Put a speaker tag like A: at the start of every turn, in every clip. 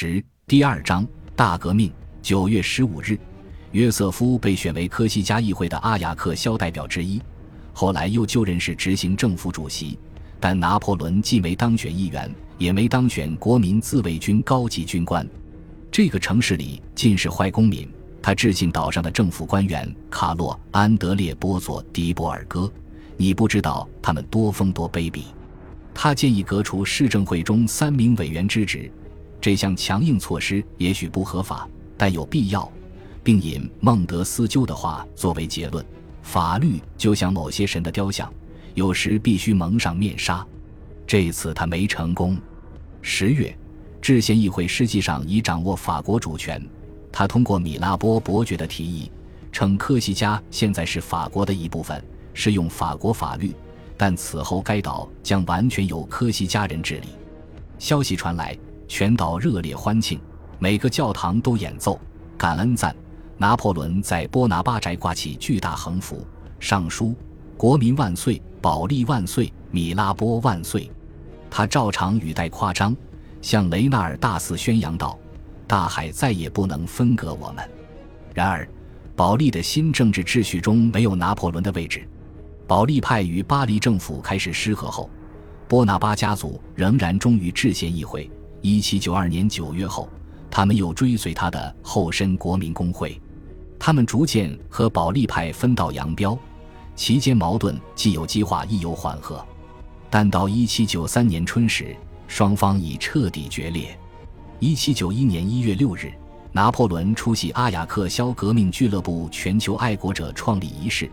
A: 十第二章大革命。九月十五日，约瑟夫被选为科西嘉议会的阿雅克肖代表之一，后来又就任是执行政府主席。但拿破仑既没当选议员，也没当选国民自卫军高级军官。这个城市里尽是坏公民。他致信岛上的政府官员卡洛·安德烈·波佐·迪博尔戈，你不知道他们多疯多卑鄙。他建议革除市政会中三名委员之职，这项强硬措施也许不合法，但有必要，并引孟德斯鸠的话作为结论：法律就像某些神的雕像，有时必须蒙上面纱。这次他没成功。十月，制宪议会实际上已掌握法国主权。他通过米拉波伯爵的提议，称科西嘉现在是法国的一部分，适用法国法律。但此后该岛将完全由科西嘉人治理。消息传来，全岛热烈欢庆，每个教堂都演奏感恩赞。拿破仑在波拿巴宅挂起巨大横幅，上书“国民万岁，保利万岁，米拉波万岁”。他照常语带夸张，向雷纳尔大肆宣扬道。大海再也不能分割我们。然而，保利的新政治秩序中没有拿破仑的位置。保利派与巴黎政府开始失和后，波拿巴家族仍然忠于制宪议会。一七九二年九月后，他们又追随他的后身国民公会。他们逐渐和保利派分道扬镳，其间矛盾既有激化，亦有缓和。但到一七九三年春时，双方已彻底决裂。一七九一年一月六日，拿破仑出席阿雅克肖革命俱乐部全球爱国者创立仪式。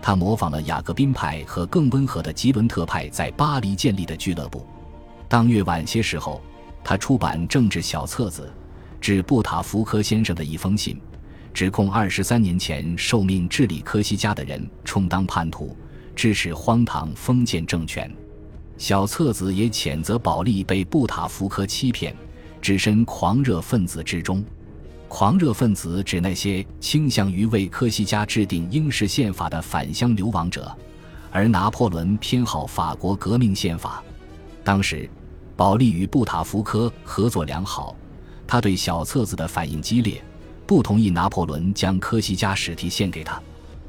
A: 他模仿了雅各宾派和更温和的吉伦特派在巴黎建立的俱乐部。当月晚些时候，他出版政治小册子，致布塔福科先生的一封信，指控二十三年前受命治理科西嘉的人充当叛徒，支持荒唐封建政权。小册子也谴责保利被布塔福科欺骗。置身狂热分子之中，狂热分子指那些倾向于为科西嘉制定英式宪法的返乡流亡者，而拿破仑偏好法国革命宪法。当时，保利与布塔福科合作良好，他对小册子的反应激烈，不同意拿破仑将科西嘉史题献给他。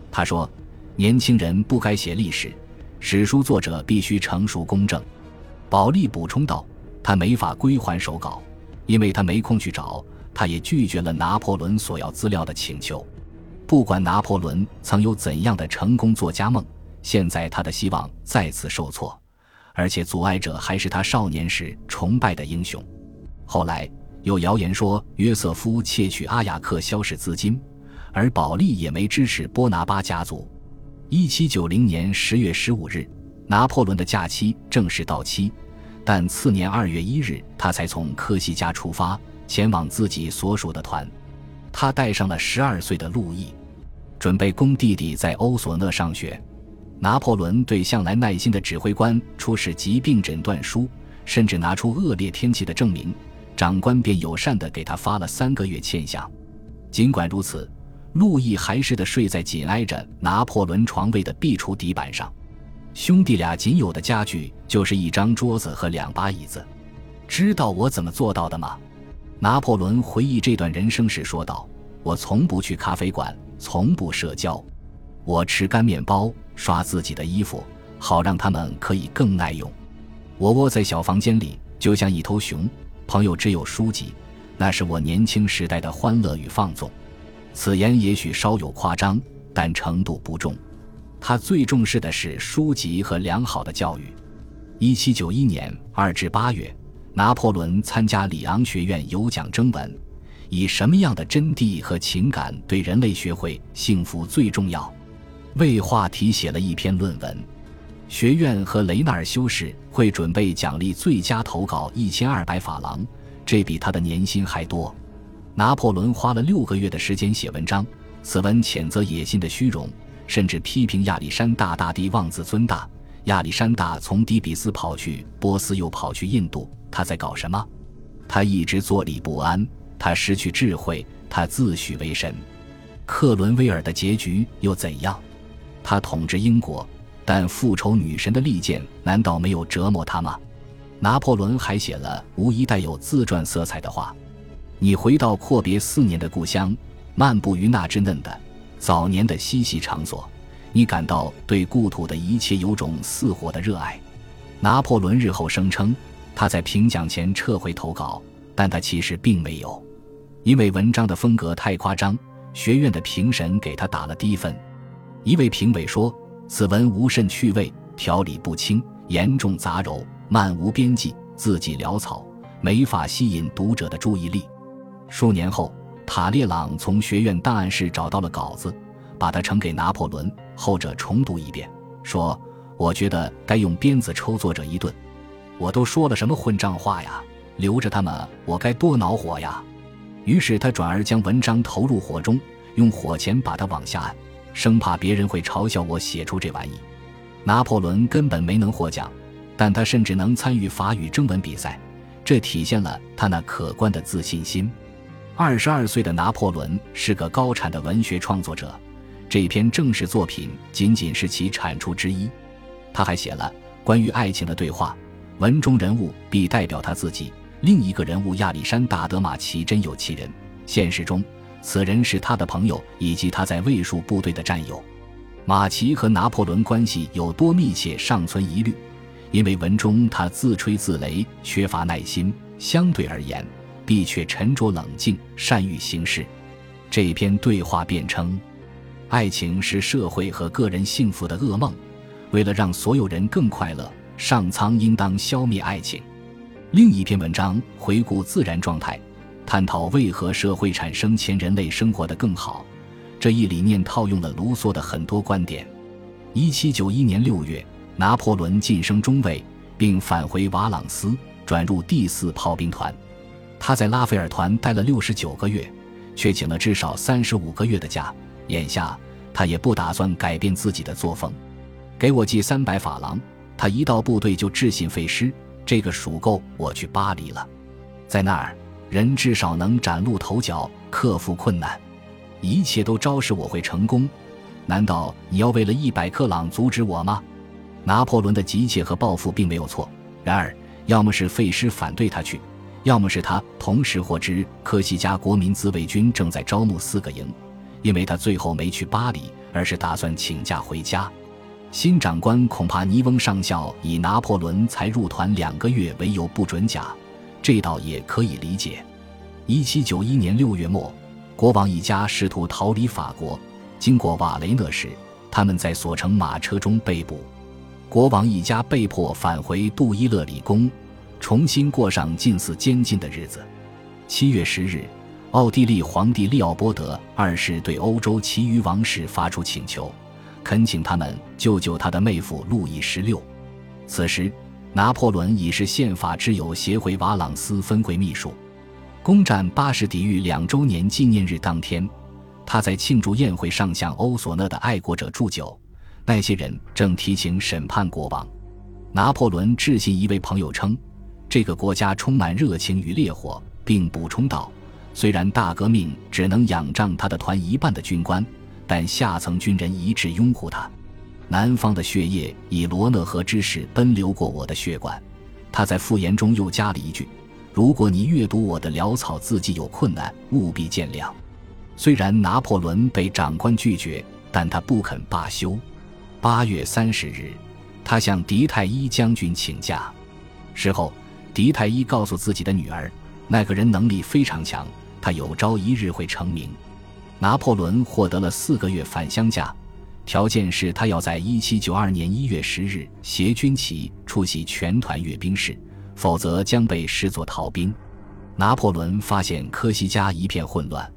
A: 他说：“年轻人不该写历史，史书作者必须成熟公正。”保利补充道：“他没法归还手稿。”因为他没空去找，他也拒绝了拿破仑索要资料的请求。不管拿破仑曾有怎样的成功作家梦，现在他的希望再次受挫，而且阻碍者还是他少年时崇拜的英雄。后来有谣言说约瑟夫窃取阿雅克消失资金，而保利也没支持波拿巴家族。一七九零年十月十五日，拿破仑的假期正式到期。但次年二月一日，他才从科西嘉出发，前往自己所属的团。他带上了十二岁的路易，准备供弟弟在欧索讷上学。拿破仑对向来耐心的指挥官出示疾病诊断书，甚至拿出恶劣天气的证明，长官便友善地给他发了三个月欠饷。尽管如此，路易还是的睡在紧挨着拿破仑床位的壁橱底板上。兄弟俩仅有的家具就是一张桌子和两把椅子。知道我怎么做到的吗？拿破仑回忆这段人生时说道：“我从不去咖啡馆，从不社交。我吃干面包，刷自己的衣服，好让他们可以更耐用。我窝在小房间里，就像一头熊。朋友只有书籍，那是我年轻时代的欢乐与放纵。此言也许稍有夸张，但程度不重。”他最重视的是书籍和良好的教育。一七九一年二至八月，拿破仑参加里昂学院有奖征文，以什么样的真谛和情感对人类学会幸福最重要？为话题写了一篇论文。学院和雷纳尔修士会准备奖励最佳投稿一千二百法郎，这比他的年薪还多。拿破仑花了六个月的时间写文章，此文谴责野心的虚荣。甚至批评亚历山大大帝妄自尊大。亚历山大从底比斯跑去波斯，又跑去印度，他在搞什么？他一直坐立不安，他失去智慧，他自诩为神。克伦威尔的结局又怎样？他统治英国，但复仇女神的利剑难道没有折磨他吗？拿破仑还写了无疑带有自传色彩的话：你回到阔别四年的故乡，漫步于那稚嫩的早年的嬉戏场所，你感到对故土的一切有种似火的热爱。拿破仑日后声称，他在评奖前撤回投稿，但他其实并没有，因为文章的风格太夸张，学院的评审给他打了低分。一位评委说：“此文无甚趣味，条理不清，严重杂糅，漫无边际，字迹潦草，没法吸引读者的注意力。”数年后，塔列朗从学院档案室找到了稿子，把它呈给拿破仑，后者重读一遍，说。我觉得该用鞭子抽作者一顿，我都说了什么混账话呀！留着他们，我该多恼火呀！于是他转而将文章投入火中，用火钳把它往下按，生怕别人会嘲笑我写出这玩意。拿破仑根本没能获奖，但他甚至能参与法语征文比赛，这体现了他那可观的自信心。二十二岁的拿破仑是个高产的文学创作者，这篇正式作品仅仅是其产出之一。他还写了关于爱情的对话，文中人物必代表他自己。另一个人物亚历山大·德马奇真有其人，现实中此人是他的朋友以及他在卫戍部队的战友。马奇和拿破仑关系有多密切尚存疑虑，因为文中他自吹自擂，缺乏耐心，相对而言，必却沉着冷静，善于行事。这篇对话辩称，爱情是社会和个人幸福的噩梦。为了让所有人更快乐，上苍应当消灭爱情。另一篇文章回顾自然状态，探讨为何社会产生前人类生活的更好。这一理念套用了卢梭的很多观点。一七九一年六月，拿破仑晋升中尉，并返回瓦朗斯，转入第四炮兵团。他在拉斐尔团待了六十九个月，却请了至少三十五个月的假。眼下，他也不打算改变自己的作风。给我寄三百法郎，他一到部队就置信废师，这个数够我去巴黎了。在那儿，人至少能崭露头角，克服困难，一切都昭示我会成功。难道你要为了一百克朗阻止我吗？拿破仑的急切和抱负并没有错。然而，要么是费师反对他去，要么是他同时获知科西嘉国民自卫军正在招募四个营，因为他最后没去巴黎，而是打算请假回家。新长官恐怕尼翁上校以拿破仑才入团两个月为由不准假，这倒也可以理解。一七九一年六月末，国王一家试图逃离法国，经过瓦雷讷时，他们在所乘马车中被捕。国王一家被迫返回杜伊勒里宫，重新过上近似监禁的日子。七月十日，奥地利皇帝利奥波德二世对欧洲其余王室发出请求。恳请他们救救他的妹夫路易十六。此时，拿破仑已是宪法之友协会瓦朗斯分会秘书。攻占巴士底狱两周年纪念日当天，他在庆祝宴会上向欧索讷的爱国者祝酒。那些人正提请审判国王。拿破仑致信一位朋友称：“这个国家充满热情与烈火，并补充道，虽然大革命只能仰仗他的团一半的军官。”但下层军人一致拥护他。南方的血液以罗讷河之势奔流过我的血管。他在复言中又加了一句：“如果你阅读我的潦草字迹有困难，务必见谅。”虽然拿破仑被长官拒绝，但他不肯罢休。八月三十日，他向狄泰伊将军请假。事后，狄泰伊告诉自己的女儿：“那个人能力非常强，他有朝一日会成名。”拿破仑获得了四个月返乡假，条件是他要在1792年1月10日携军旗出席全团阅兵式，否则将被视作逃兵。拿破仑发现科西嘉一片混乱。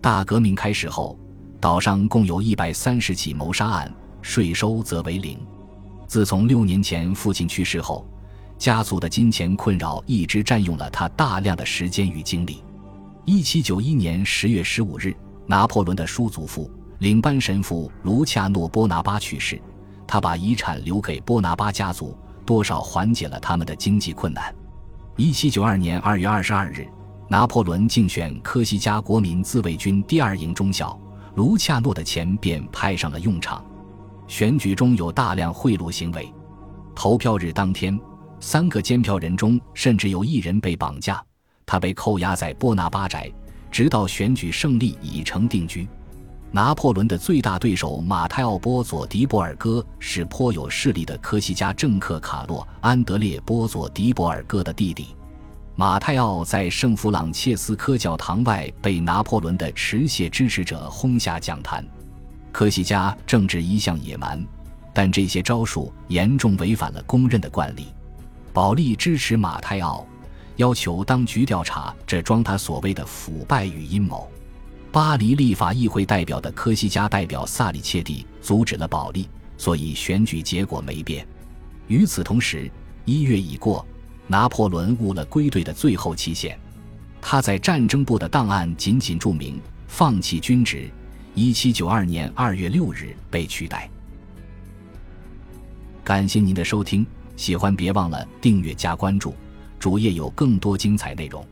A: 大革命开始后，岛上共有一百三十起谋杀案，税收则为零。自从六年前父亲去世后，家族的金钱困扰一直占用了他大量的时间与精力。1791年10月15日。拿破仑的叔祖父领班神父卢恰诺·波拿巴去世，他把遗产留给波拿巴家族，多少缓解了他们的经济困难。一七九二年二月二十二日，拿破仑竞选科西嘉国民自卫军第二营中校，卢恰诺的钱便派上了用场。选举中有大量贿赂行为，投票日当天，三个监票人中甚至有一人被绑架，他被扣押在波拿巴宅，直到选举胜利已成定局。拿破仑的最大对手马泰奥·波佐迪博尔戈是颇有势力的科西嘉政客卡洛·安德烈·波佐迪博尔戈的弟弟。马泰奥在圣弗朗切斯科教堂外被拿破仑的持械支持者轰下讲坛。科西嘉政治一向野蛮，但这些招数严重违反了公认的惯例。保利支持马泰奥，要求当局调查这桩他所谓的腐败与阴谋。巴黎立法议会代表的科西嘉代表萨里切蒂阻止了保利，所以选举结果没变。与此同时，一月已过，拿破仑误了归队的最后期限。他在战争部的档案仅仅注明放弃军职。一七九二年二月六日被取代。感谢您的收听，喜欢别忘了订阅加关注，主页有更多精彩内容。